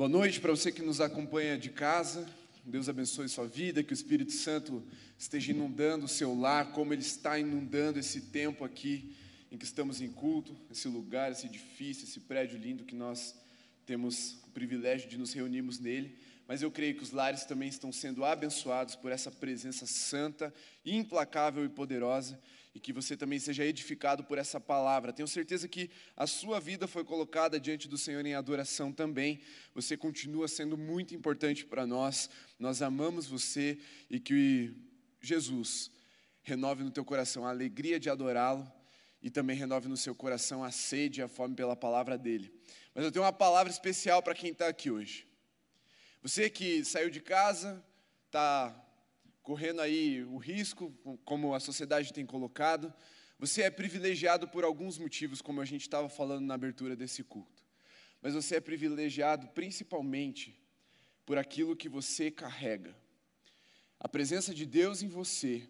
Boa noite para você que nos acompanha de casa. Deus abençoe sua vida, que o Espírito Santo esteja inundando o seu lar, como ele está inundando esse tempo aqui em que estamos em culto, esse lugar, esse edifício, esse prédio lindo que nós temos o privilégio de nos reunirmos nele. Mas eu creio que os lares também estão sendo abençoados por essa presença santa, implacável e poderosa e que você também seja edificado por essa palavra. Tenho certeza que a sua vida foi colocada diante do Senhor em adoração também. Você continua sendo muito importante para nós. Nós amamos você e que Jesus renove no teu coração a alegria de adorá-lo e também renove no seu coração a sede e a fome pela palavra dele. Mas eu tenho uma palavra especial para quem está aqui hoje. Você que saiu de casa, está correndo aí o risco, como a sociedade tem colocado. Você é privilegiado por alguns motivos, como a gente estava falando na abertura desse culto. Mas você é privilegiado principalmente por aquilo que você carrega. A presença de Deus em você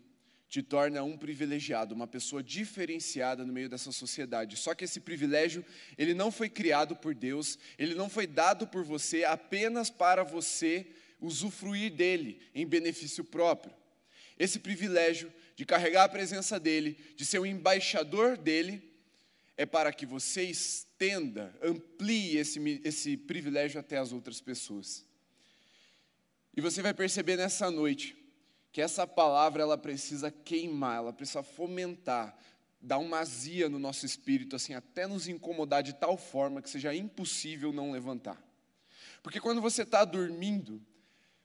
te torna um privilegiado, uma pessoa diferenciada no meio dessa sociedade. Só que esse privilégio, ele não foi criado por Deus, ele não foi dado por você apenas para você usufruir dele em benefício próprio. Esse privilégio de carregar a presença dele, de ser o um embaixador dele, é para que você estenda, amplie esse, esse privilégio até as outras pessoas. E você vai perceber nessa noite que essa palavra ela precisa queimar, ela precisa fomentar, dar uma azia no nosso espírito, assim, até nos incomodar de tal forma que seja impossível não levantar. Porque quando você está dormindo,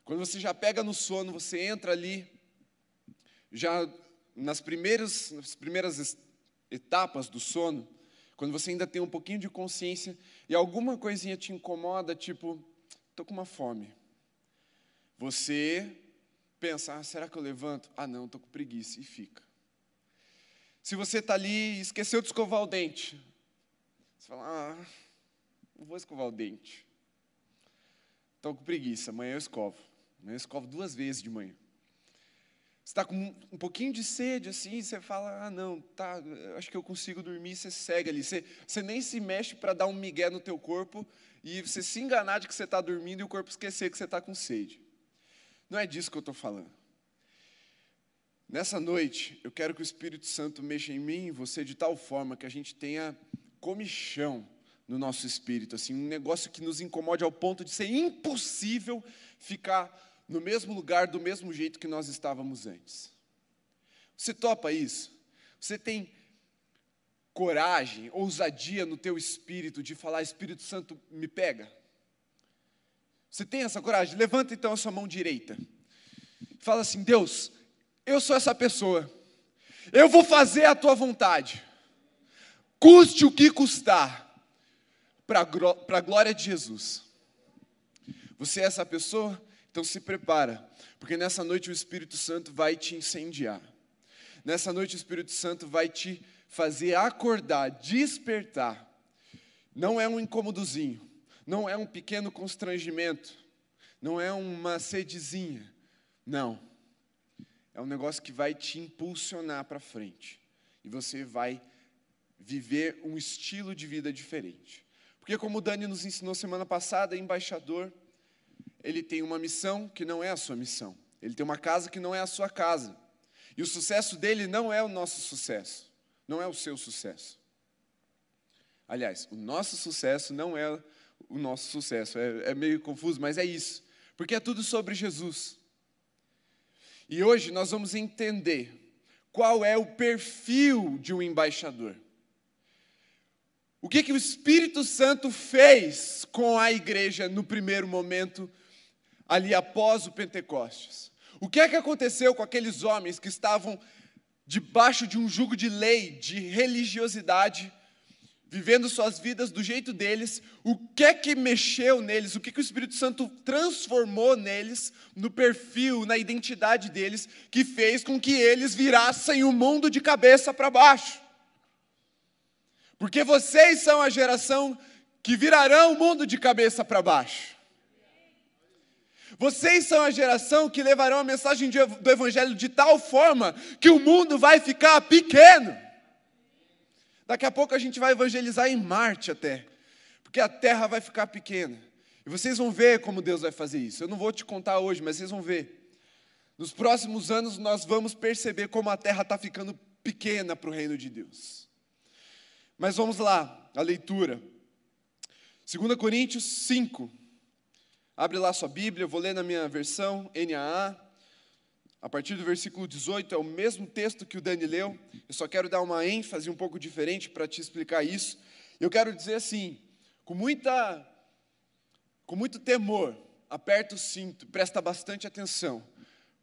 quando você já pega no sono, você entra ali, já nas primeiras, nas primeiras etapas do sono, quando você ainda tem um pouquinho de consciência e alguma coisinha te incomoda, tipo, estou com uma fome. Você pensa, ah, será que eu levanto? Ah, não, estou com preguiça, e fica. Se você está ali e esqueceu de escovar o dente, você fala, ah, não vou escovar o dente. Estou com preguiça, amanhã eu escovo. Eu escovo duas vezes de manhã. Você está com um pouquinho de sede, assim, você fala, ah, não, tá, acho que eu consigo dormir, você segue ali. Você, você nem se mexe para dar um migué no teu corpo e você se enganar de que você está dormindo e o corpo esquecer que você está com sede. Não é disso que eu estou falando. Nessa noite, eu quero que o Espírito Santo mexa em mim e em você de tal forma que a gente tenha comichão no nosso espírito, assim, um negócio que nos incomode ao ponto de ser impossível ficar no mesmo lugar, do mesmo jeito que nós estávamos antes. Você topa isso? Você tem coragem, ousadia no teu espírito de falar, Espírito Santo, me pega? Você tem essa coragem? Levanta então a sua mão direita. Fala assim: Deus, eu sou essa pessoa. Eu vou fazer a tua vontade. Custe o que custar, para a glória de Jesus. Você é essa pessoa? Então se prepara, porque nessa noite o Espírito Santo vai te incendiar. Nessa noite o Espírito Santo vai te fazer acordar, despertar. Não é um incômodozinho, não é um pequeno constrangimento, não é uma sedezinha. Não. É um negócio que vai te impulsionar para frente. E você vai viver um estilo de vida diferente. Porque, como o Dani nos ensinou semana passada, embaixador ele tem uma missão que não é a sua missão. Ele tem uma casa que não é a sua casa. E o sucesso dele não é o nosso sucesso, não é o seu sucesso. Aliás, o nosso sucesso não é o nosso sucesso. É, é meio confuso, mas é isso. Porque é tudo sobre Jesus. E hoje nós vamos entender qual é o perfil de um embaixador. O que, que o Espírito Santo fez com a igreja no primeiro momento ali após o Pentecostes. O que é que aconteceu com aqueles homens que estavam debaixo de um jugo de lei, de religiosidade, vivendo suas vidas do jeito deles? O que é que mexeu neles? O que, que o Espírito Santo transformou neles, no perfil, na identidade deles, que fez com que eles virassem o mundo de cabeça para baixo? Porque vocês são a geração que virarão o mundo de cabeça para baixo. Vocês são a geração que levarão a mensagem do Evangelho de tal forma que o mundo vai ficar pequeno. Daqui a pouco a gente vai evangelizar em Marte até, porque a Terra vai ficar pequena. E vocês vão ver como Deus vai fazer isso. Eu não vou te contar hoje, mas vocês vão ver. Nos próximos anos, nós vamos perceber como a terra está ficando pequena para o reino de Deus. Mas vamos lá, a leitura. 2 Coríntios 5. Abre lá sua Bíblia, eu vou ler na minha versão, NAA. A partir do versículo 18, é o mesmo texto que o Dani leu. Eu só quero dar uma ênfase um pouco diferente para te explicar isso. Eu quero dizer assim, com muita com muito temor, aperta o cinto, presta bastante atenção,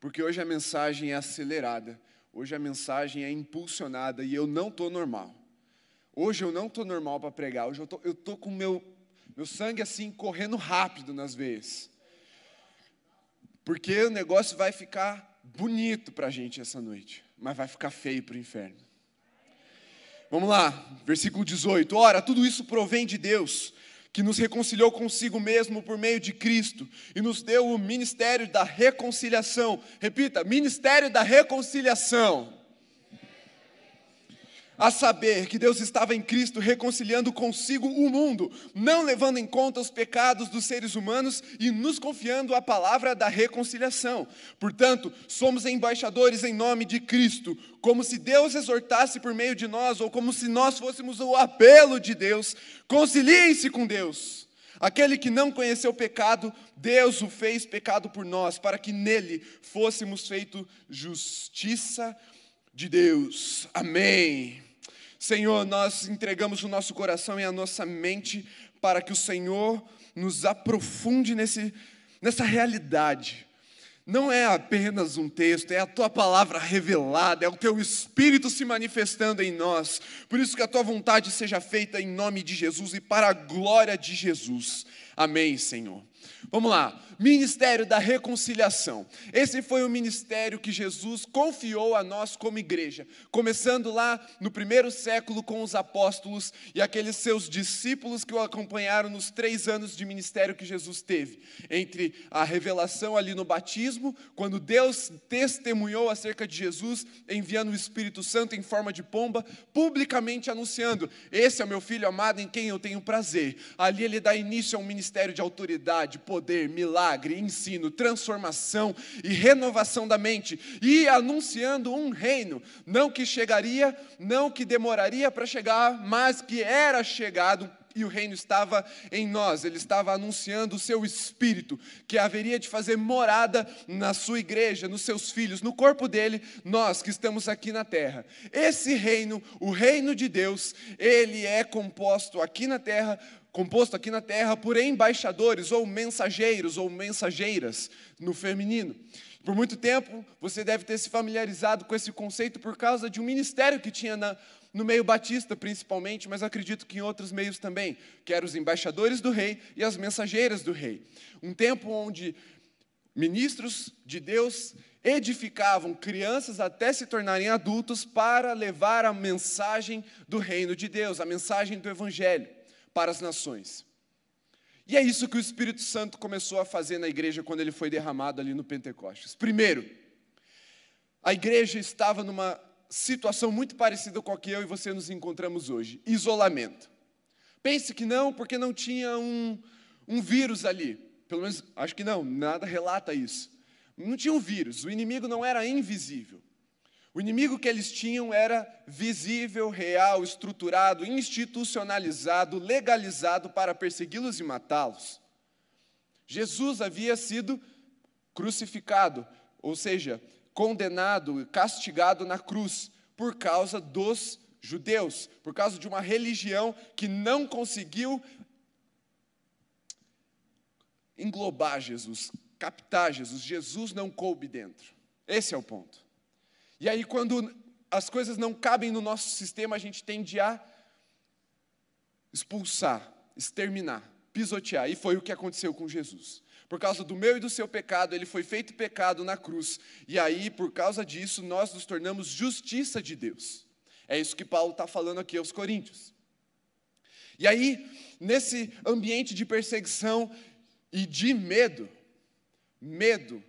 porque hoje a mensagem é acelerada, hoje a mensagem é impulsionada e eu não estou normal. Hoje eu não estou normal para pregar, hoje eu tô, estou com meu, meu sangue assim correndo rápido nas veias. Porque o negócio vai ficar bonito para a gente essa noite, mas vai ficar feio para o inferno. Vamos lá, versículo 18. Ora, tudo isso provém de Deus, que nos reconciliou consigo mesmo por meio de Cristo e nos deu o ministério da reconciliação. Repita: ministério da reconciliação a saber que Deus estava em Cristo reconciliando consigo o mundo, não levando em conta os pecados dos seres humanos e nos confiando a palavra da reconciliação. Portanto, somos embaixadores em nome de Cristo, como se Deus exortasse por meio de nós, ou como se nós fôssemos o apelo de Deus: conciliem-se com Deus. Aquele que não conheceu pecado, Deus o fez pecado por nós, para que nele fôssemos feito justiça de Deus. Amém. Senhor, nós entregamos o nosso coração e a nossa mente para que o Senhor nos aprofunde nesse, nessa realidade. Não é apenas um texto, é a tua palavra revelada, é o teu espírito se manifestando em nós. Por isso que a tua vontade seja feita em nome de Jesus e para a glória de Jesus. Amém, Senhor. Vamos lá, ministério da reconciliação. Esse foi o ministério que Jesus confiou a nós como igreja, começando lá no primeiro século com os apóstolos e aqueles seus discípulos que o acompanharam nos três anos de ministério que Jesus teve, entre a revelação ali no batismo, quando Deus testemunhou acerca de Jesus, enviando o Espírito Santo em forma de pomba, publicamente anunciando: Esse é o meu filho amado em quem eu tenho prazer. Ali ele dá início a um ministério de autoridade, poder, milagre, ensino, transformação e renovação da mente, e anunciando um reino, não que chegaria, não que demoraria para chegar, mas que era chegado e o reino estava em nós, ele estava anunciando o seu espírito, que haveria de fazer morada na sua igreja, nos seus filhos, no corpo dele, nós que estamos aqui na terra. Esse reino, o reino de Deus, ele é composto aqui na terra composto aqui na terra por embaixadores ou mensageiros ou mensageiras no feminino. Por muito tempo você deve ter se familiarizado com esse conceito por causa de um ministério que tinha na, no meio batista principalmente, mas acredito que em outros meios também, que eram os embaixadores do rei e as mensageiras do rei. Um tempo onde ministros de Deus edificavam crianças até se tornarem adultos para levar a mensagem do reino de Deus, a mensagem do evangelho para as nações. E é isso que o Espírito Santo começou a fazer na igreja quando ele foi derramado ali no Pentecostes. Primeiro, a igreja estava numa situação muito parecida com a que eu e você nos encontramos hoje: isolamento. Pense que não, porque não tinha um, um vírus ali. Pelo menos, acho que não, nada relata isso. Não tinha um vírus, o inimigo não era invisível. O inimigo que eles tinham era visível, real, estruturado, institucionalizado, legalizado para persegui-los e matá-los. Jesus havia sido crucificado, ou seja, condenado, castigado na cruz por causa dos judeus, por causa de uma religião que não conseguiu englobar Jesus, captar Jesus. Jesus não coube dentro. Esse é o ponto. E aí, quando as coisas não cabem no nosso sistema, a gente tende a expulsar, exterminar, pisotear. E foi o que aconteceu com Jesus. Por causa do meu e do seu pecado, ele foi feito pecado na cruz. E aí, por causa disso, nós nos tornamos justiça de Deus. É isso que Paulo está falando aqui aos Coríntios. E aí, nesse ambiente de perseguição e de medo, medo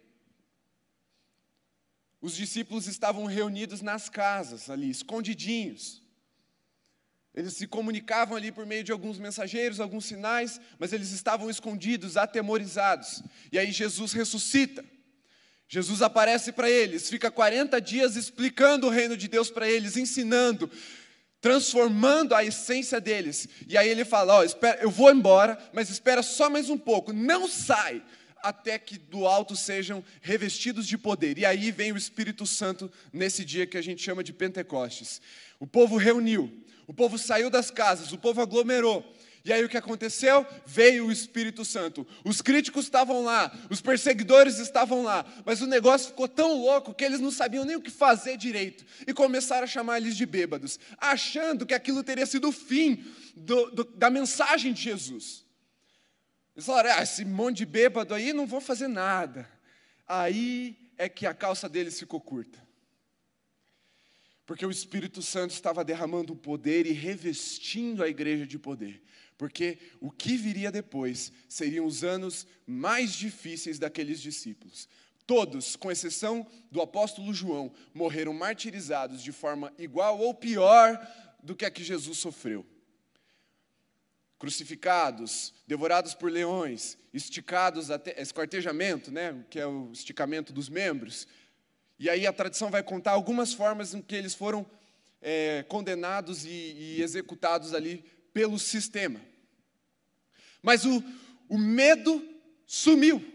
os discípulos estavam reunidos nas casas ali, escondidinhos. Eles se comunicavam ali por meio de alguns mensageiros, alguns sinais, mas eles estavam escondidos, atemorizados. E aí Jesus ressuscita. Jesus aparece para eles, fica 40 dias explicando o reino de Deus para eles, ensinando, transformando a essência deles. E aí ele fala: Ó, oh, eu vou embora, mas espera só mais um pouco, não sai até que do alto sejam revestidos de poder. E aí vem o Espírito Santo nesse dia que a gente chama de Pentecostes. O povo reuniu, o povo saiu das casas, o povo aglomerou. E aí o que aconteceu? Veio o Espírito Santo. Os críticos estavam lá, os perseguidores estavam lá, mas o negócio ficou tão louco que eles não sabiam nem o que fazer direito e começaram a chamar eles de bêbados, achando que aquilo teria sido o fim do, do, da mensagem de Jesus. Eles falaram: ah, esse monte de bêbado aí não vou fazer nada. Aí é que a calça deles ficou curta. Porque o Espírito Santo estava derramando poder e revestindo a igreja de poder. Porque o que viria depois seriam os anos mais difíceis daqueles discípulos. Todos, com exceção do apóstolo João, morreram martirizados de forma igual ou pior do que a que Jesus sofreu. Crucificados, devorados por leões, esticados até esquartejamento, né, que é o esticamento dos membros, e aí a tradição vai contar algumas formas em que eles foram é, condenados e, e, executados ali pelo sistema. Mas o, o medo sumiu.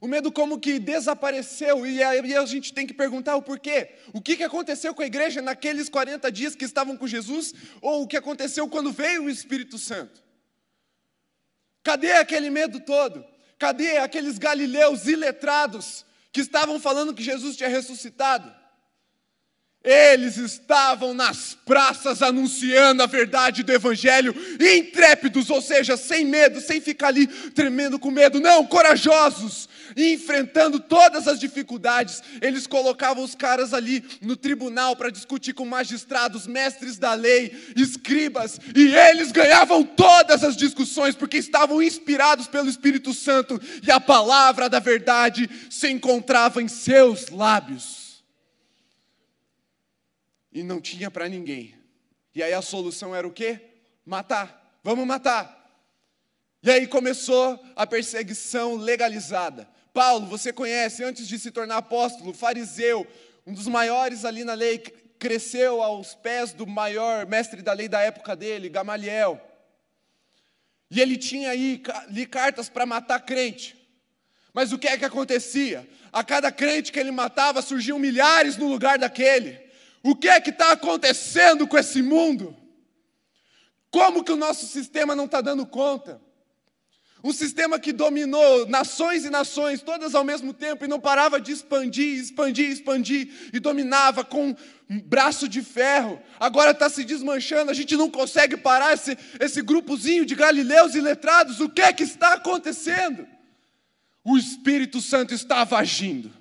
O medo como que desapareceu, e aí a gente tem que perguntar o porquê. O que aconteceu com a igreja naqueles 40 dias que estavam com Jesus, ou o que aconteceu quando veio o Espírito Santo? Cadê aquele medo todo? Cadê aqueles galileus iletrados que estavam falando que Jesus tinha ressuscitado. Eles estavam nas praças anunciando a verdade do Evangelho, intrépidos, ou seja, sem medo, sem ficar ali tremendo com medo, não, corajosos, enfrentando todas as dificuldades. Eles colocavam os caras ali no tribunal para discutir com magistrados, mestres da lei, escribas, e eles ganhavam todas as discussões porque estavam inspirados pelo Espírito Santo e a palavra da verdade se encontrava em seus lábios e não tinha para ninguém. E aí a solução era o quê? Matar. Vamos matar. E aí começou a perseguição legalizada. Paulo, você conhece, antes de se tornar apóstolo, fariseu, um dos maiores ali na lei, cresceu aos pés do maior mestre da lei da época dele, Gamaliel. E ele tinha aí ali cartas para matar crente. Mas o que é que acontecia? A cada crente que ele matava surgiam milhares no lugar daquele. O que é que está acontecendo com esse mundo? Como que o nosso sistema não está dando conta? Um sistema que dominou nações e nações, todas ao mesmo tempo, e não parava de expandir, expandir, expandir, e dominava com um braço de ferro. Agora está se desmanchando, a gente não consegue parar esse, esse grupozinho de galileus e letrados. O que é que está acontecendo? O Espírito Santo estava agindo.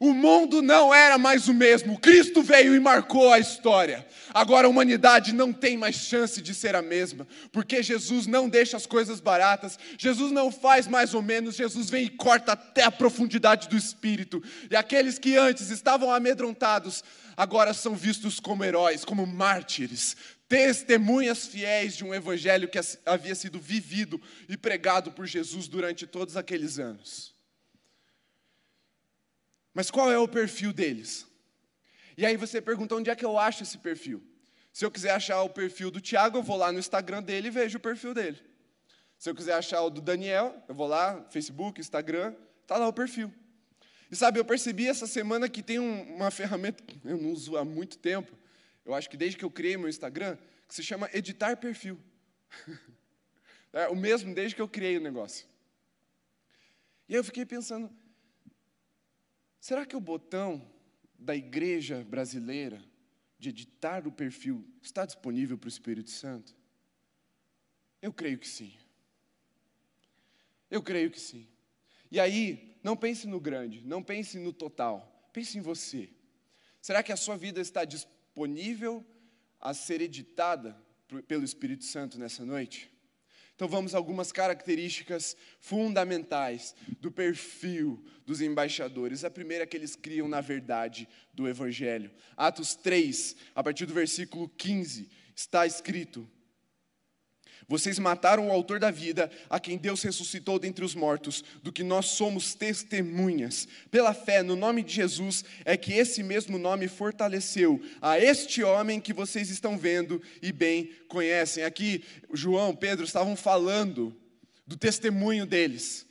O mundo não era mais o mesmo. Cristo veio e marcou a história. Agora a humanidade não tem mais chance de ser a mesma, porque Jesus não deixa as coisas baratas. Jesus não faz mais ou menos, Jesus vem e corta até a profundidade do espírito. E aqueles que antes estavam amedrontados, agora são vistos como heróis, como mártires, testemunhas fiéis de um evangelho que havia sido vivido e pregado por Jesus durante todos aqueles anos. Mas qual é o perfil deles? E aí você pergunta onde é que eu acho esse perfil? Se eu quiser achar o perfil do Tiago, eu vou lá no Instagram dele e vejo o perfil dele. Se eu quiser achar o do Daniel, eu vou lá, Facebook, Instagram, está lá o perfil. E sabe, eu percebi essa semana que tem um, uma ferramenta, eu não uso há muito tempo, eu acho que desde que eu criei meu Instagram, que se chama editar perfil. é o mesmo desde que eu criei o negócio. E aí eu fiquei pensando, Será que o botão da igreja brasileira de editar o perfil está disponível para o Espírito Santo? Eu creio que sim. Eu creio que sim. E aí, não pense no grande, não pense no total, pense em você. Será que a sua vida está disponível a ser editada pelo Espírito Santo nessa noite? Então vamos a algumas características fundamentais do perfil dos embaixadores. A primeira é que eles criam na verdade do evangelho. Atos 3, a partir do versículo 15 Está escrito: vocês mataram o autor da vida, a quem Deus ressuscitou dentre os mortos, do que nós somos testemunhas. Pela fé no nome de Jesus, é que esse mesmo nome fortaleceu a este homem que vocês estão vendo e bem conhecem. Aqui, João, Pedro estavam falando do testemunho deles.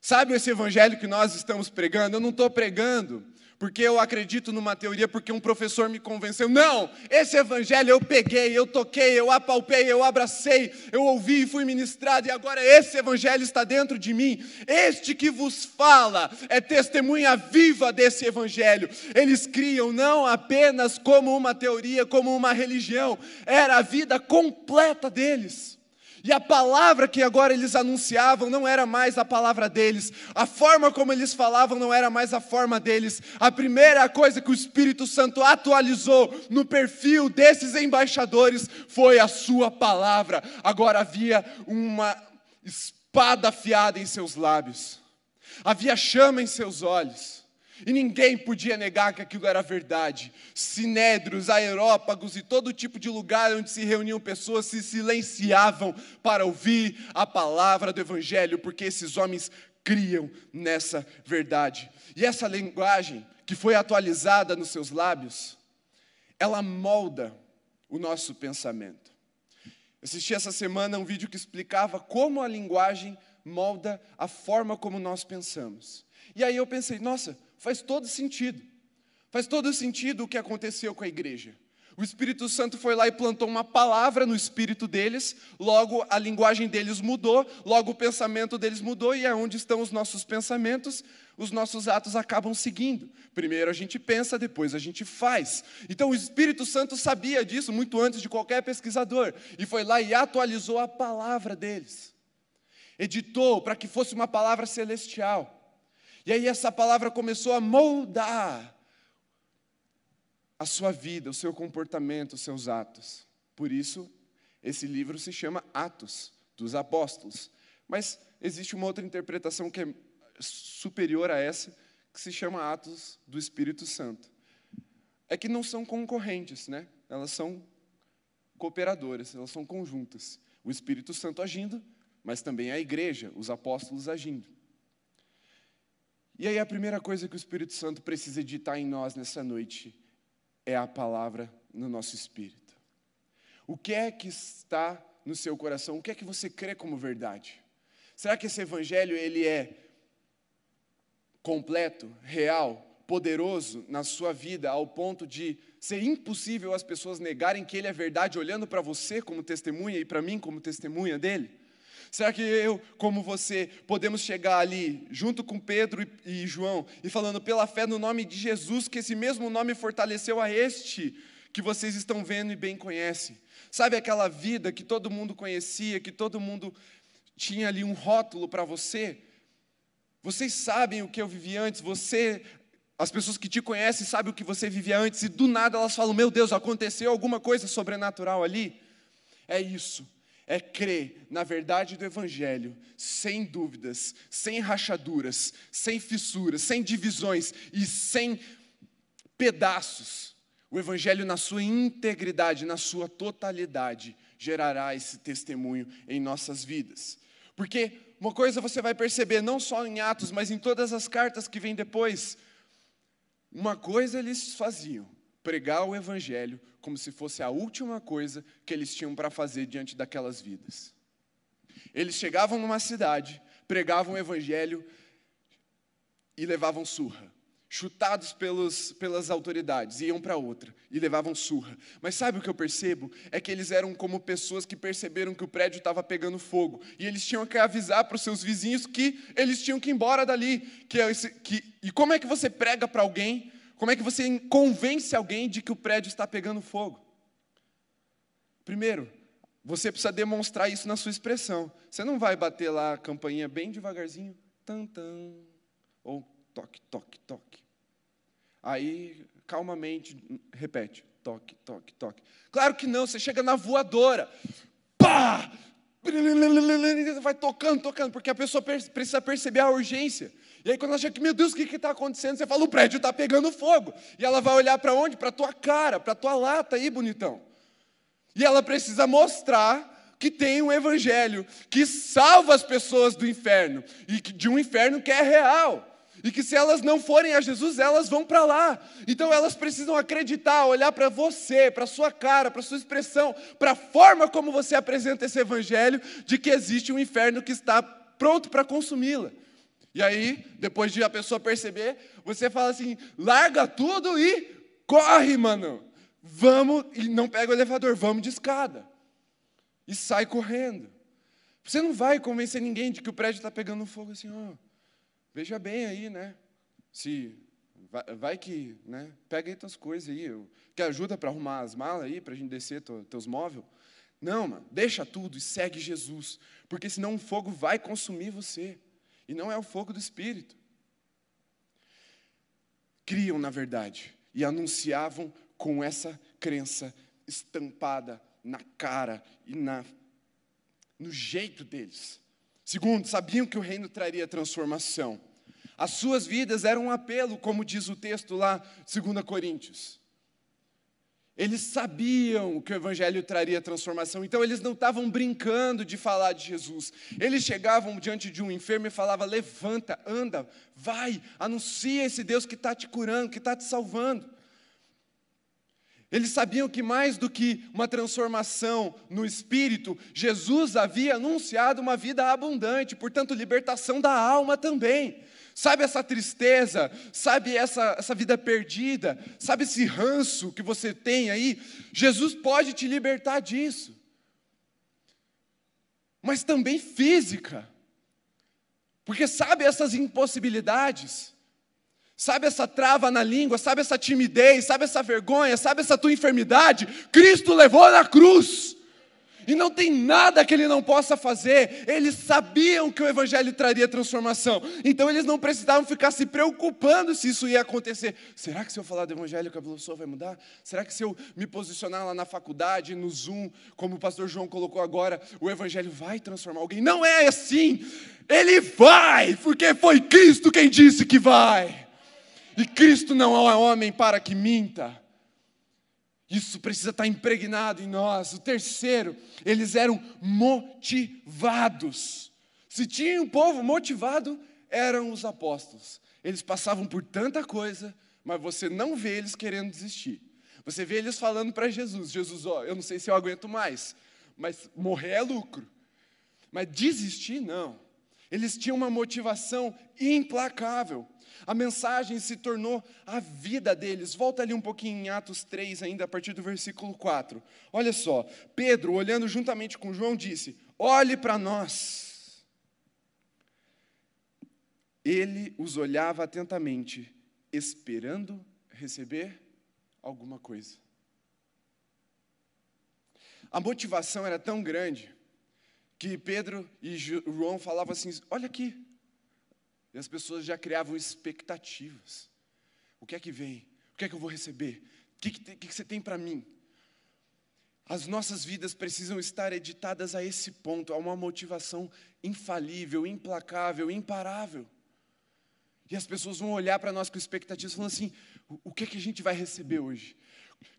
Sabe esse evangelho que nós estamos pregando? Eu não estou pregando porque eu acredito numa teoria, porque um professor me convenceu. Não, esse evangelho eu peguei, eu toquei, eu apalpei, eu abracei, eu ouvi e fui ministrado, e agora esse evangelho está dentro de mim. Este que vos fala é testemunha viva desse evangelho. Eles criam não apenas como uma teoria, como uma religião, era a vida completa deles. E a palavra que agora eles anunciavam não era mais a palavra deles, a forma como eles falavam não era mais a forma deles. A primeira coisa que o Espírito Santo atualizou no perfil desses embaixadores foi a sua palavra. Agora havia uma espada afiada em seus lábios, havia chama em seus olhos. E ninguém podia negar que aquilo era verdade. Sinédrios, aerópagos e todo tipo de lugar onde se reuniam pessoas se silenciavam para ouvir a palavra do Evangelho, porque esses homens criam nessa verdade. E essa linguagem que foi atualizada nos seus lábios, ela molda o nosso pensamento. Assisti essa semana um vídeo que explicava como a linguagem molda a forma como nós pensamos. E aí eu pensei, nossa, Faz todo sentido. Faz todo sentido o que aconteceu com a igreja. O Espírito Santo foi lá e plantou uma palavra no espírito deles, logo a linguagem deles mudou, logo o pensamento deles mudou, e é onde estão os nossos pensamentos, os nossos atos acabam seguindo. Primeiro a gente pensa, depois a gente faz. Então o Espírito Santo sabia disso muito antes de qualquer pesquisador, e foi lá e atualizou a palavra deles, editou para que fosse uma palavra celestial. E aí essa palavra começou a moldar a sua vida, o seu comportamento, os seus atos. Por isso, esse livro se chama Atos dos Apóstolos. Mas existe uma outra interpretação que é superior a essa, que se chama Atos do Espírito Santo. É que não são concorrentes, né? Elas são cooperadoras, elas são conjuntas. O Espírito Santo agindo, mas também a igreja, os apóstolos agindo. E aí a primeira coisa que o Espírito Santo precisa editar em nós nessa noite é a palavra no nosso espírito. O que é que está no seu coração? O que é que você crê como verdade? Será que esse evangelho ele é completo, real, poderoso na sua vida ao ponto de ser impossível as pessoas negarem que ele é verdade olhando para você como testemunha e para mim como testemunha dele? Será que eu, como você, podemos chegar ali, junto com Pedro e, João, e falando pela fé no nome de Jesus, que esse mesmo nome fortaleceu a este que vocês estão vendo e bem conhecem? Sabe aquela vida que todo mundo conhecia, que todo mundo tinha ali um rótulo para você? Vocês sabem o que eu vivi antes, você as pessoas que te conhecem sabem o que você vivia antes, e do nada elas falam: Meu Deus, aconteceu alguma coisa sobrenatural ali. É isso é crer na verdade do Evangelho, sem dúvidas, sem rachaduras, sem fissuras, sem divisões e sem pedaços. O Evangelho, na sua integridade, na sua totalidade, gerará esse testemunho em nossas vidas. Porque uma coisa você vai perceber, não só em Atos, mas em todas as cartas que vêm depois. Uma coisa eles faziam, pregar o Evangelho como se fosse a última coisa que eles tinham para fazer diante daquelas vidas. Eles chegavam numa cidade, pregavam o Evangelho e levavam surra. Chutados pelos, pelas autoridades, iam para outra e levavam surra. Mas sabe o que eu percebo? É que eles eram como pessoas que perceberam que o prédio estava pegando fogo. E eles tinham que avisar para os seus vizinhos que eles tinham que ir embora dali. Que, que, e como é que você prega para alguém como é que você convence alguém de que o prédio está pegando fogo? Primeiro, você precisa demonstrar isso na sua expressão. Você não vai bater lá a campainha bem devagarzinho, tan, tan, ou toque, toque, toque. Aí, calmamente, repete, toque, toque, toque. Claro que não, você chega na voadora, pá! Vai tocando, tocando, porque a pessoa precisa perceber a urgência. E aí, quando ela chega aqui, meu Deus, o que está acontecendo? Você fala, o prédio está pegando fogo. E ela vai olhar para onde? Para a tua cara, para a tua lata aí, bonitão. E ela precisa mostrar que tem um evangelho que salva as pessoas do inferno e de um inferno que é real. E que se elas não forem a Jesus, elas vão para lá. Então elas precisam acreditar, olhar para você, para sua cara, para sua expressão, para a forma como você apresenta esse evangelho de que existe um inferno que está pronto para consumi-la. E aí, depois de a pessoa perceber, você fala assim: larga tudo e corre, mano. Vamos, e não pega o elevador, vamos de escada. E sai correndo. Você não vai convencer ninguém de que o prédio está pegando fogo assim, ó. Veja bem aí, né? Se vai, vai que, né? Pega aí tuas coisas aí, eu, que ajuda para arrumar as malas aí, para a gente descer to, teus móveis. Não, mano, deixa tudo e segue Jesus, porque senão o fogo vai consumir você. E não é o fogo do Espírito. Criam, na verdade, e anunciavam com essa crença estampada na cara e na, no jeito deles. Segundo, sabiam que o reino traria transformação. As suas vidas eram um apelo, como diz o texto lá, 2 Coríntios. Eles sabiam que o Evangelho traria transformação, então eles não estavam brincando de falar de Jesus. Eles chegavam diante de um enfermo e falavam: levanta, anda, vai, anuncia esse Deus que está te curando, que está te salvando. Eles sabiam que mais do que uma transformação no espírito, Jesus havia anunciado uma vida abundante, portanto, libertação da alma também. Sabe essa tristeza, sabe essa, essa vida perdida, sabe esse ranço que você tem aí? Jesus pode te libertar disso. Mas também física, porque sabe essas impossibilidades? Sabe essa trava na língua, sabe essa timidez, sabe essa vergonha, sabe essa tua enfermidade? Cristo levou na cruz. E não tem nada que ele não possa fazer. Eles sabiam que o Evangelho traria transformação. Então eles não precisavam ficar se preocupando se isso ia acontecer. Será que se eu falar do Evangelho a pessoa vai mudar? Será que se eu me posicionar lá na faculdade, no Zoom, como o pastor João colocou agora, o Evangelho vai transformar alguém? Não é assim. Ele vai, porque foi Cristo quem disse que vai. E Cristo não é homem para que minta. Isso precisa estar impregnado em nós. O terceiro, eles eram motivados. Se tinha um povo motivado, eram os apóstolos. Eles passavam por tanta coisa, mas você não vê eles querendo desistir. Você vê eles falando para Jesus: Jesus, ó, eu não sei se eu aguento mais, mas morrer é lucro. Mas desistir, não. Eles tinham uma motivação implacável. A mensagem se tornou a vida deles. Volta ali um pouquinho em Atos 3, ainda a partir do versículo 4. Olha só, Pedro, olhando juntamente com João, disse: Olhe para nós. Ele os olhava atentamente, esperando receber alguma coisa. A motivação era tão grande que Pedro e João falavam assim: Olha aqui, e as pessoas já criavam expectativas. O que é que vem? O que é que eu vou receber? O que, que, que você tem para mim? As nossas vidas precisam estar editadas a esse ponto, a uma motivação infalível, implacável, imparável. E as pessoas vão olhar para nós com expectativas, falando assim: o que é que a gente vai receber hoje?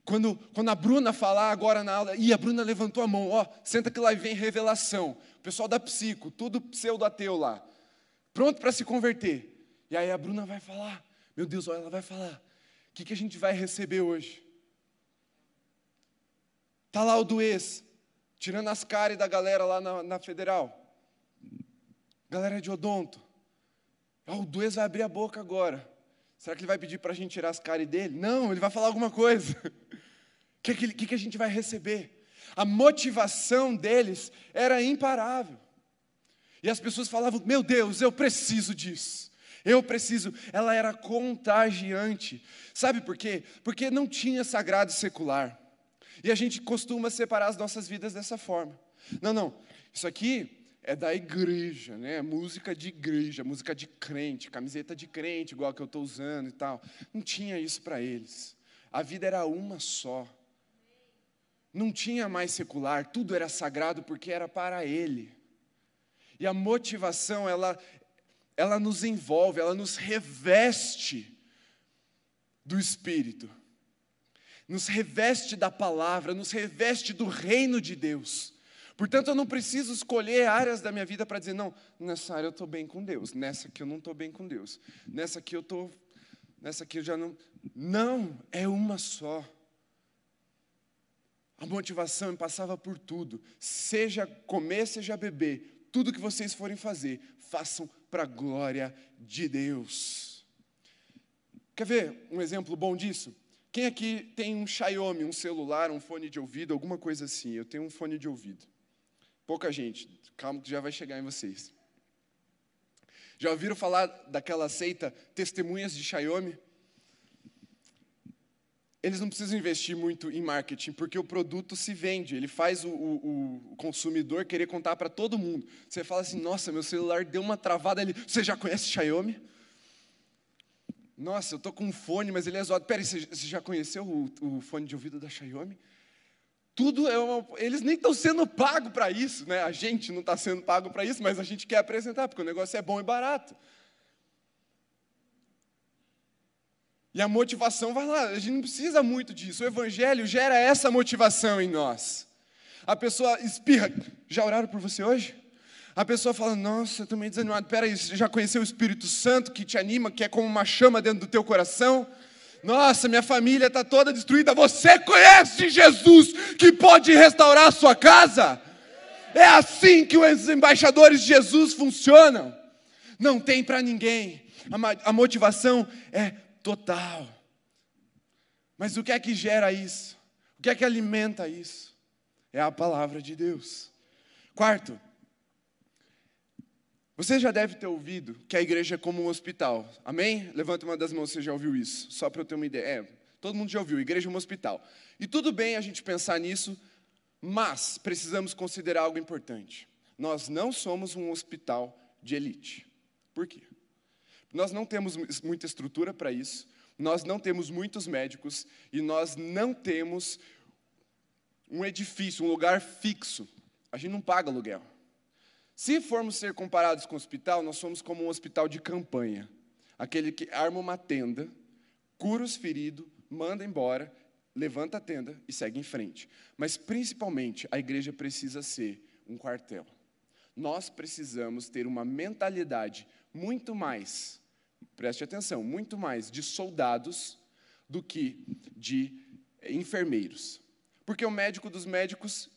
Quando, quando a Bruna falar agora na aula, e a Bruna levantou a mão, ó, senta que lá vem revelação. O pessoal da psico, tudo pseudo-ateu lá pronto para se converter. E aí a Bruna vai falar, meu Deus, ela vai falar, o que, que a gente vai receber hoje? Está lá o do tirando as caras da galera lá na, na federal. Galera de odonto. Ah, o Duez vai abrir a boca agora. Será que ele vai pedir para a gente tirar as caras dele? Não, ele vai falar alguma coisa. O que, que, que a gente vai receber? A motivação deles era imparável. E as pessoas falavam: Meu Deus, eu preciso disso. Eu preciso. Ela era contagiante. Sabe por quê? Porque não tinha sagrado secular. E a gente costuma separar as nossas vidas dessa forma. Não, não. Isso aqui é da igreja, né? Música de igreja, música de crente, camiseta de crente, igual a que eu estou usando e tal. Não tinha isso para eles. A vida era uma só. Não tinha mais secular, tudo era sagrado porque era para ele. E a motivação, ela, ela nos envolve, ela nos reveste do Espírito. nos reveste da palavra, nos reveste do reino de Deus. Portanto, eu não preciso escolher áreas da minha vida para dizer, não, nessa área eu estou bem com Deus, nessa aqui eu não estou bem com Deus, nessa aqui eu estou, nessa aqui eu já não. Não, é uma só. A motivação passava por tudo, seja comer, seja beber, tudo que vocês forem fazer, façam para a glória de Deus. Quer ver um exemplo bom disso? Quem aqui tem um Xiaomi, um celular, um fone de ouvido, alguma coisa assim? Eu tenho um fone de ouvido. Pouca gente, calma que já vai chegar em vocês. Já ouviram falar daquela seita Testemunhas de Xiaomi? Eles não precisam investir muito em marketing, porque o produto se vende, ele faz o, o, o consumidor querer contar para todo mundo. Você fala assim: nossa, meu celular deu uma travada ali. Você já conhece Xiaomi? Nossa, eu estou com um fone, mas ele é zoado. Peraí, você já conheceu o, o fone de ouvido da Xiaomi? Tudo é uma, eles nem estão sendo pagos para isso, né? A gente não está sendo pago para isso, mas a gente quer apresentar, porque o negócio é bom e barato. E a motivação vai lá, a gente não precisa muito disso. O Evangelho gera essa motivação em nós. A pessoa espirra, já oraram por você hoje? A pessoa fala, nossa, eu estou meio desanimado. Peraí, você já conheceu o Espírito Santo que te anima, que é como uma chama dentro do teu coração? Nossa, minha família está toda destruída. Você conhece Jesus que pode restaurar a sua casa? É assim que os embaixadores de Jesus funcionam. Não tem para ninguém. A motivação é total. Mas o que é que gera isso? O que é que alimenta isso? É a palavra de Deus. Quarto, você já deve ter ouvido que a igreja é como um hospital. Amém? Levanta uma das mãos você já ouviu isso. Só para eu ter uma ideia. É, todo mundo já ouviu, igreja é um hospital. E tudo bem a gente pensar nisso, mas precisamos considerar algo importante. Nós não somos um hospital de elite. Por quê? Nós não temos muita estrutura para isso, nós não temos muitos médicos e nós não temos um edifício, um lugar fixo. A gente não paga aluguel. Se formos ser comparados com o hospital, nós somos como um hospital de campanha. Aquele que arma uma tenda, cura os feridos, manda embora, levanta a tenda e segue em frente. Mas principalmente a igreja precisa ser um quartel. Nós precisamos ter uma mentalidade muito mais, preste atenção, muito mais de soldados do que de enfermeiros. Porque o médico dos médicos,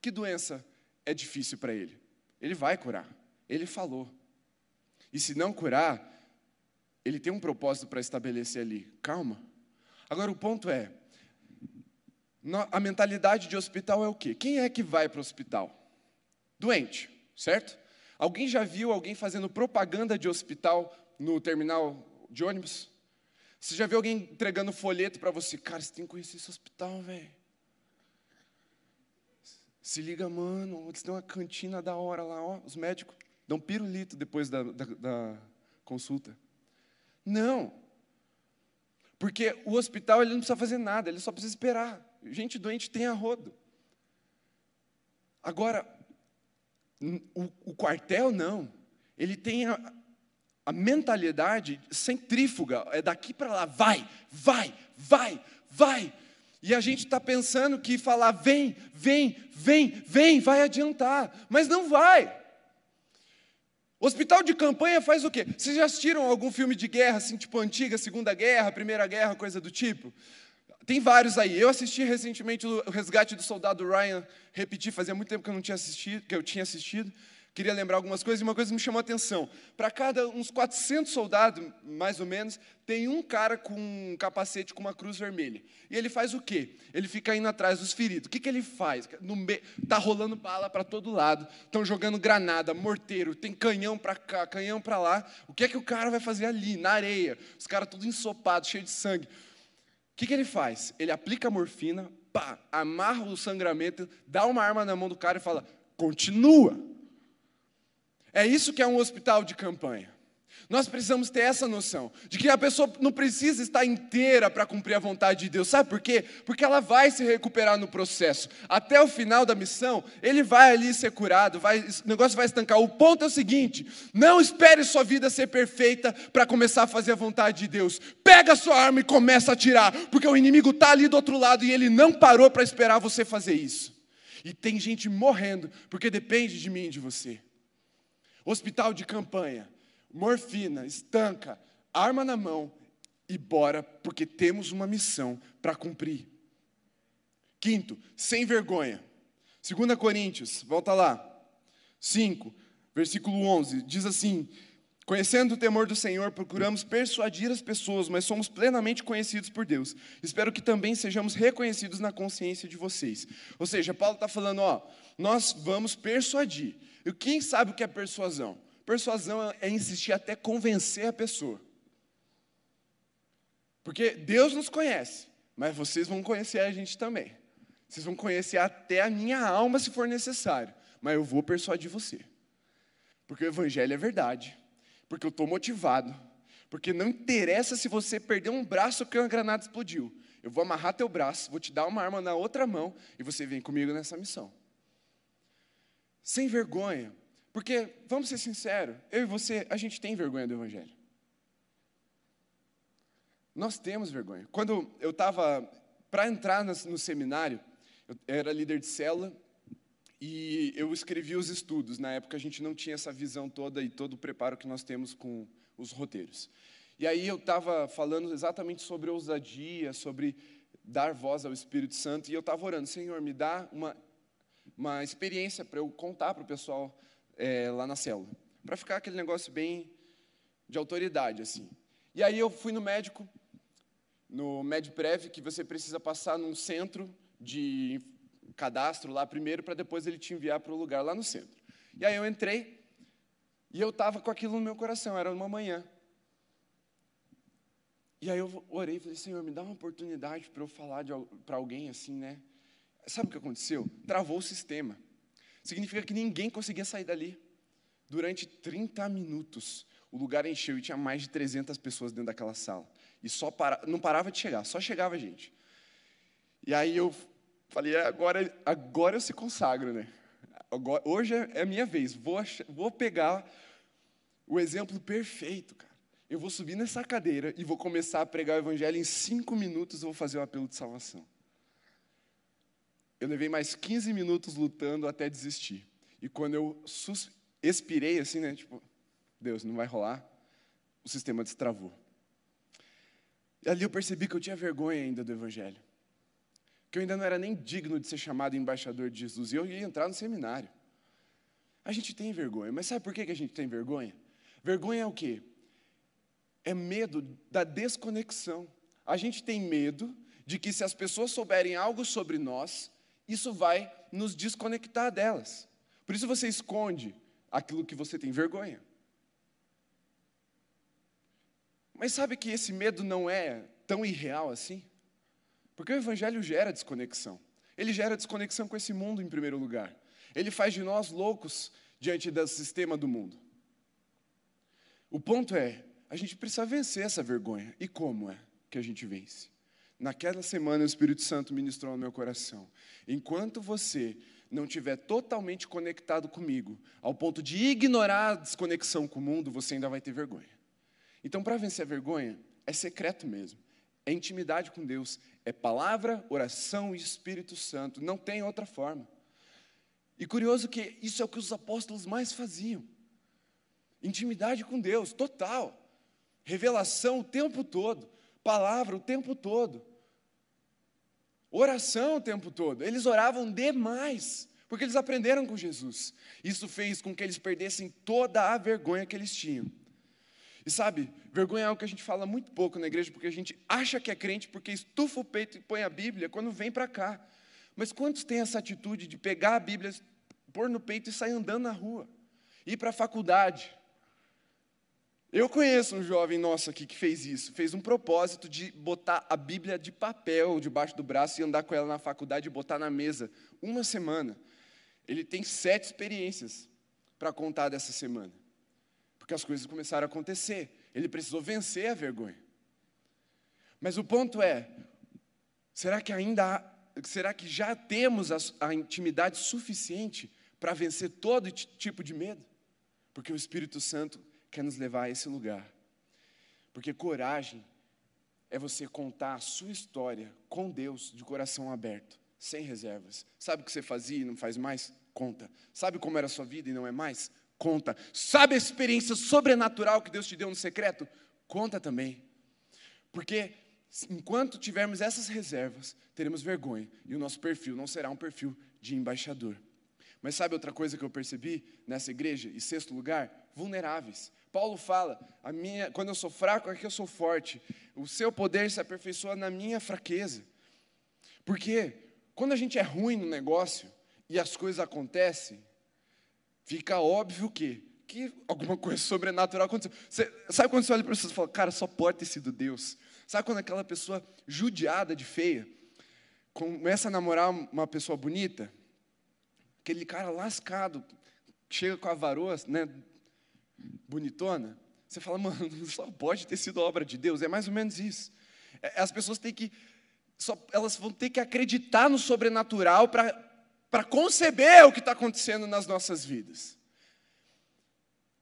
que doença é difícil para ele? Ele vai curar. Ele falou. E se não curar, ele tem um propósito para estabelecer ali. Calma. Agora o ponto é: a mentalidade de hospital é o quê? Quem é que vai para o hospital? Doente, certo? Alguém já viu alguém fazendo propaganda de hospital no terminal de ônibus? Você já viu alguém entregando folheto para você? Cara, você tem que conhecer esse hospital, velho. Se liga, mano, eles têm uma cantina da hora lá, ó, os médicos dão pirulito depois da, da, da consulta. Não. Porque o hospital ele não precisa fazer nada, ele só precisa esperar. Gente doente tem a rodo. Agora, o, o quartel não. Ele tem a mentalidade centrífuga, é daqui para lá, vai, vai, vai, vai. E a gente está pensando que falar vem, vem, vem, vem, vai adiantar, mas não vai. Hospital de campanha faz o quê? Vocês já assistiram algum filme de guerra, assim, tipo antiga, Segunda Guerra, Primeira Guerra, coisa do tipo? Tem vários aí. Eu assisti recentemente o Resgate do Soldado Ryan, repeti, fazia muito tempo que eu não tinha assistido, que eu tinha assistido queria lembrar algumas coisas, e uma coisa me chamou a atenção. Para cada uns 400 soldados, mais ou menos, tem um cara com um capacete com uma cruz vermelha. E ele faz o quê? Ele fica indo atrás dos feridos. O que, que ele faz? No me... Tá rolando bala para todo lado, estão jogando granada, morteiro, tem canhão para cá, canhão para lá. O que é que o cara vai fazer ali, na areia? Os caras tudo ensopados, cheio de sangue. O que, que ele faz? Ele aplica a morfina, pá, amarra o sangramento, dá uma arma na mão do cara e fala: continua. É isso que é um hospital de campanha. Nós precisamos ter essa noção de que a pessoa não precisa estar inteira para cumprir a vontade de Deus. Sabe por quê? Porque ela vai se recuperar no processo. Até o final da missão, ele vai ali ser curado, vai, o negócio vai estancar. O ponto é o seguinte: não espere sua vida ser perfeita para começar a fazer a vontade de Deus. Pega a sua arma e começa a atirar, porque o inimigo está ali do outro lado e ele não parou para esperar você fazer isso. E tem gente morrendo porque depende de mim e de você. Hospital de campanha morfina, estanca, arma na mão e bora, porque temos uma missão para cumprir. Quinto, sem vergonha. 2 Coríntios, volta lá. 5, versículo 11, diz assim: Conhecendo o temor do Senhor, procuramos persuadir as pessoas, mas somos plenamente conhecidos por Deus. Espero que também sejamos reconhecidos na consciência de vocês. Ou seja, Paulo está falando, ó, nós vamos persuadir. E quem sabe o que é persuasão? Persuasão é insistir até convencer a pessoa. Porque Deus nos conhece, mas vocês vão conhecer a gente também. Vocês vão conhecer até a minha alma se for necessário, mas eu vou persuadir você. Porque o evangelho é verdade. Porque eu estou motivado. Porque não interessa se você perder um braço que uma granada explodiu. Eu vou amarrar teu braço, vou te dar uma arma na outra mão e você vem comigo nessa missão. Sem vergonha, porque, vamos ser sinceros, eu e você, a gente tem vergonha do Evangelho. Nós temos vergonha. Quando eu estava, para entrar no seminário, eu era líder de célula e eu escrevi os estudos. Na época a gente não tinha essa visão toda e todo o preparo que nós temos com os roteiros. E aí eu estava falando exatamente sobre ousadia, sobre dar voz ao Espírito Santo, e eu estava orando, Senhor, me dá uma, uma experiência para eu contar para o pessoal é, lá na célula, para ficar aquele negócio bem de autoridade, assim. E aí eu fui no médico, no MedPrev, que você precisa passar num centro de cadastro lá primeiro, para depois ele te enviar para o lugar lá no centro. E aí eu entrei, e eu estava com aquilo no meu coração, era uma manhã. E aí eu orei e falei, Senhor, me dá uma oportunidade para eu falar para alguém assim, né? Sabe o que aconteceu? Travou o sistema. Significa que ninguém conseguia sair dali. Durante 30 minutos, o lugar encheu e tinha mais de 300 pessoas dentro daquela sala. E só para, não parava de chegar, só chegava gente. E aí eu falei, é, agora, agora eu se consagro, né? Agora, hoje é, é a minha vez, vou, vou pegar o exemplo perfeito, cara. Eu vou subir nessa cadeira e vou começar a pregar o evangelho em cinco minutos, eu vou fazer o apelo de salvação. Eu levei mais 15 minutos lutando até desistir. E quando eu expirei assim, né, tipo, Deus, não vai rolar, o sistema destravou. E ali eu percebi que eu tinha vergonha ainda do Evangelho. Que eu ainda não era nem digno de ser chamado embaixador de Jesus. E eu ia entrar no seminário. A gente tem vergonha. Mas sabe por que a gente tem vergonha? Vergonha é o quê? É medo da desconexão. A gente tem medo de que se as pessoas souberem algo sobre nós, isso vai nos desconectar delas. Por isso você esconde aquilo que você tem vergonha. Mas sabe que esse medo não é tão irreal assim? Porque o Evangelho gera desconexão. Ele gera desconexão com esse mundo em primeiro lugar. Ele faz de nós loucos diante do sistema do mundo. O ponto é, a gente precisa vencer essa vergonha. E como é que a gente vence? Naquela semana o Espírito Santo ministrou no meu coração. Enquanto você não estiver totalmente conectado comigo, ao ponto de ignorar a desconexão com o mundo, você ainda vai ter vergonha. Então, para vencer a vergonha, é secreto mesmo. É intimidade com Deus, é palavra, oração e Espírito Santo, não tem outra forma. E curioso que isso é o que os apóstolos mais faziam. Intimidade com Deus, total. Revelação o tempo todo, palavra o tempo todo. Oração o tempo todo. Eles oravam demais, porque eles aprenderam com Jesus. Isso fez com que eles perdessem toda a vergonha que eles tinham. E sabe, vergonha é algo que a gente fala muito pouco na igreja, porque a gente acha que é crente porque estufa o peito e põe a Bíblia quando vem para cá. Mas quantos têm essa atitude de pegar a Bíblia, pôr no peito e sair andando na rua? Ir para a faculdade, eu conheço um jovem nosso aqui que fez isso, fez um propósito de botar a Bíblia de papel debaixo do braço e andar com ela na faculdade e botar na mesa uma semana. Ele tem sete experiências para contar dessa semana. Porque as coisas começaram a acontecer. Ele precisou vencer a vergonha. Mas o ponto é: será que ainda há, será que já temos a, a intimidade suficiente para vencer todo tipo de medo? Porque o Espírito Santo quer nos levar a esse lugar. Porque coragem é você contar a sua história com Deus de coração aberto, sem reservas. Sabe o que você fazia e não faz mais? Conta. Sabe como era a sua vida e não é mais? Conta. Sabe a experiência sobrenatural que Deus te deu no secreto? Conta também. Porque enquanto tivermos essas reservas, teremos vergonha e o nosso perfil não será um perfil de embaixador. Mas sabe outra coisa que eu percebi nessa igreja? E sexto lugar, vulneráveis. Paulo fala: a minha, quando eu sou fraco, é que eu sou forte. O seu poder se aperfeiçoa na minha fraqueza. Porque quando a gente é ruim no negócio e as coisas acontecem, fica óbvio que que alguma coisa sobrenatural aconteceu. Você, sabe quando você olha para pessoas e fala, cara, só pode ter sido Deus? Sabe quando aquela pessoa judiada de feia começa a namorar uma pessoa bonita? Aquele cara lascado, chega com a varoa, né, bonitona, você fala, mano, só pode ter sido obra de Deus. É mais ou menos isso. É, as pessoas têm que, só, elas vão ter que acreditar no sobrenatural para conceber o que está acontecendo nas nossas vidas.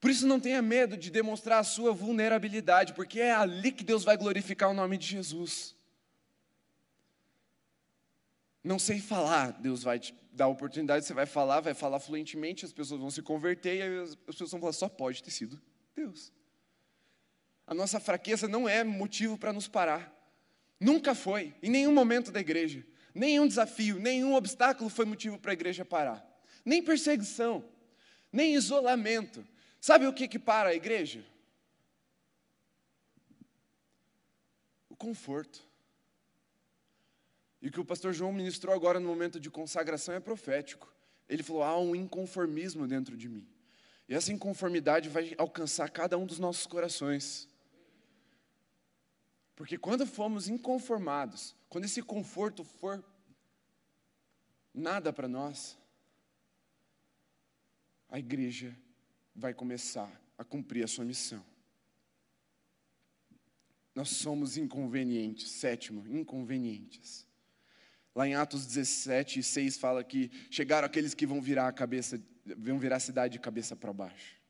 Por isso, não tenha medo de demonstrar a sua vulnerabilidade, porque é ali que Deus vai glorificar o nome de Jesus. Não sei falar, Deus vai te dar a oportunidade, você vai falar, vai falar fluentemente, as pessoas vão se converter e as pessoas vão falar, só pode ter sido Deus. A nossa fraqueza não é motivo para nos parar. Nunca foi, em nenhum momento da igreja. Nenhum desafio, nenhum obstáculo foi motivo para a igreja parar. Nem perseguição, nem isolamento, Sabe o que, que para a igreja? O conforto. E o que o pastor João ministrou agora no momento de consagração é profético. Ele falou: há um inconformismo dentro de mim. E essa inconformidade vai alcançar cada um dos nossos corações. Porque quando fomos inconformados, quando esse conforto for nada para nós, a igreja vai começar a cumprir a sua missão. Nós somos inconvenientes. Sétimo, inconvenientes. Lá em Atos 17, 6 fala que chegaram aqueles que vão virar a cabeça, vão virar a cidade de cabeça para baixo.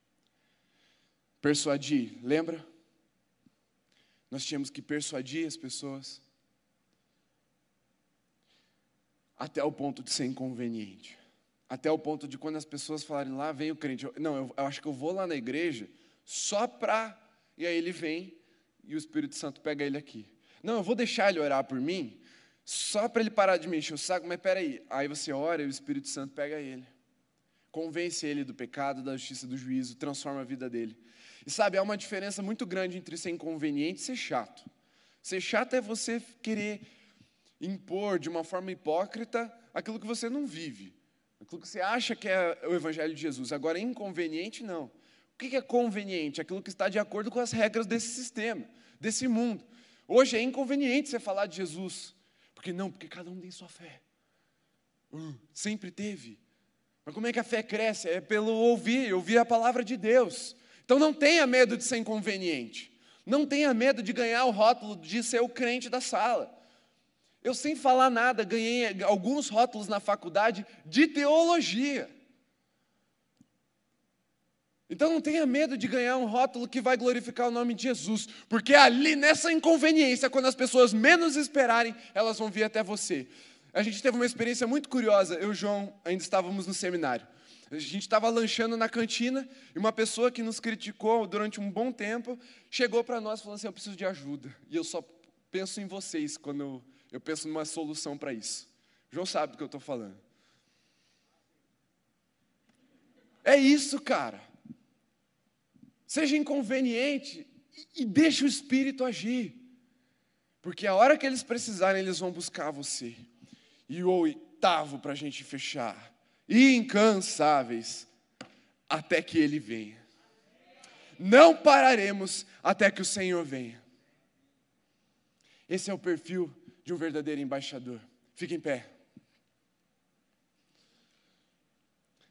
Persuadir, lembra? Nós tínhamos que persuadir as pessoas até o ponto de ser inconveniente. Até o ponto de quando as pessoas falarem lá, vem o crente. Eu, não, eu, eu acho que eu vou lá na igreja só para. E aí ele vem e o Espírito Santo pega ele aqui. Não, eu vou deixar ele orar por mim só para ele parar de me encher o saco, mas peraí. Aí você ora e o Espírito Santo pega ele. Convence ele do pecado, da justiça, do juízo, transforma a vida dele. E sabe, há uma diferença muito grande entre ser inconveniente e ser chato. Ser chato é você querer impor de uma forma hipócrita aquilo que você não vive. Aquilo que você acha que é o Evangelho de Jesus. Agora, inconveniente, não. O que é conveniente? Aquilo que está de acordo com as regras desse sistema, desse mundo. Hoje é inconveniente você falar de Jesus. Porque não? Porque cada um tem sua fé. Uh, sempre teve. Mas como é que a fé cresce? É pelo ouvir, ouvir a palavra de Deus. Então não tenha medo de ser inconveniente. Não tenha medo de ganhar o rótulo de ser o crente da sala. Eu, sem falar nada, ganhei alguns rótulos na faculdade de teologia. Então não tenha medo de ganhar um rótulo que vai glorificar o nome de Jesus, porque ali nessa inconveniência, quando as pessoas menos esperarem, elas vão vir até você. A gente teve uma experiência muito curiosa, eu e o João ainda estávamos no seminário. A gente estava lanchando na cantina e uma pessoa que nos criticou durante um bom tempo chegou para nós falando assim: Eu preciso de ajuda. E eu só penso em vocês quando eu eu penso numa solução para isso. João sabe do que eu estou falando. É isso, cara. Seja inconveniente e, e deixe o Espírito agir. Porque a hora que eles precisarem, eles vão buscar você. E o oitavo para a gente fechar. Incansáveis até que Ele venha. Não pararemos até que o Senhor venha. Esse é o perfil de um verdadeiro embaixador. Fique em pé.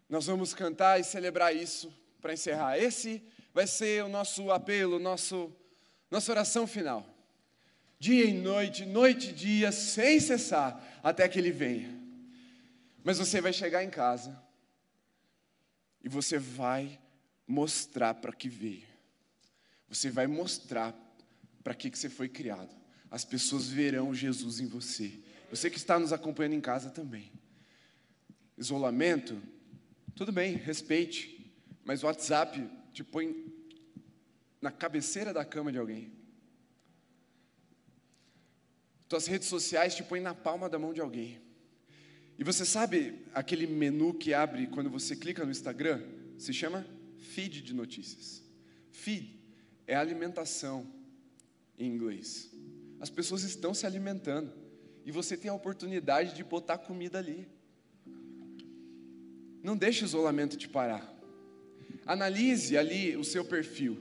Nós vamos cantar e celebrar isso para encerrar. Esse vai ser o nosso apelo, nosso, nossa oração final. Dia e noite, noite e dia, sem cessar, até que Ele venha. Mas você vai chegar em casa e você vai mostrar para que veio. Você vai mostrar para que, que você foi criado. As pessoas verão Jesus em você. Você que está nos acompanhando em casa também. Isolamento, tudo bem, respeite, mas o WhatsApp te põe na cabeceira da cama de alguém. Tuas redes sociais te põem na palma da mão de alguém. E você sabe aquele menu que abre quando você clica no Instagram? Se chama feed de notícias. Feed é alimentação em inglês. As pessoas estão se alimentando e você tem a oportunidade de botar comida ali. Não deixe o isolamento te parar. Analise ali o seu perfil.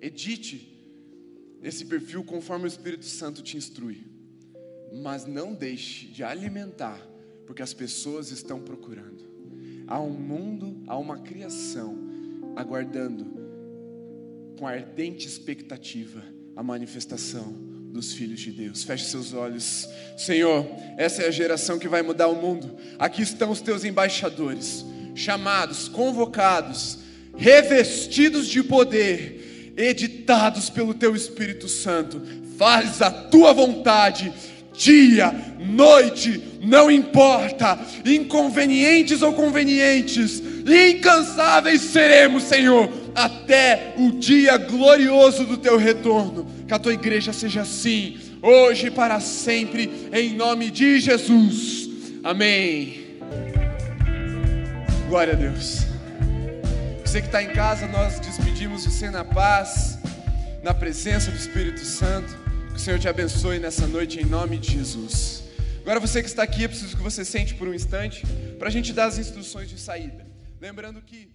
Edite esse perfil conforme o Espírito Santo te instrui. Mas não deixe de alimentar, porque as pessoas estão procurando. Há um mundo, há uma criação aguardando com ardente expectativa a manifestação dos filhos de Deus. Feche seus olhos. Senhor, essa é a geração que vai mudar o mundo. Aqui estão os teus embaixadores chamados, convocados, revestidos de poder, editados pelo Teu Espírito Santo. Faz a Tua vontade, dia, noite, não importa, inconvenientes ou convenientes, incansáveis seremos, Senhor, até o dia glorioso do Teu retorno. Que a Tua igreja seja assim, hoje e para sempre, em nome de Jesus. Amém. Glória a Deus. Você que está em casa, nós despedimos você na paz, na presença do Espírito Santo. O Senhor te abençoe nessa noite em nome de Jesus. Agora você que está aqui, eu preciso que você sente por um instante para a gente dar as instruções de saída. Lembrando que